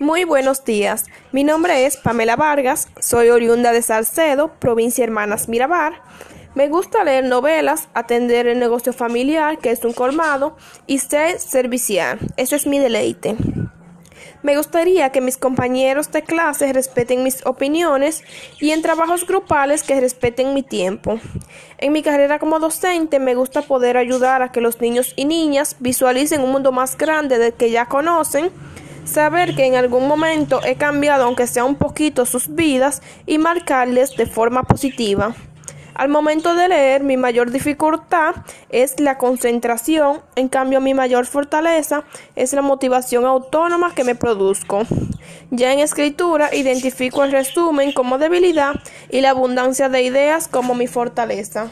Muy buenos días. Mi nombre es Pamela Vargas, soy oriunda de Salcedo, provincia Hermanas Mirabar. Me gusta leer novelas, atender el negocio familiar, que es un colmado, y ser servicial. Ese es mi deleite. Me gustaría que mis compañeros de clase respeten mis opiniones y en trabajos grupales que respeten mi tiempo. En mi carrera como docente me gusta poder ayudar a que los niños y niñas visualicen un mundo más grande del que ya conocen saber que en algún momento he cambiado, aunque sea un poquito, sus vidas y marcarles de forma positiva. Al momento de leer, mi mayor dificultad es la concentración, en cambio mi mayor fortaleza es la motivación autónoma que me produzco. Ya en escritura identifico el resumen como debilidad y la abundancia de ideas como mi fortaleza.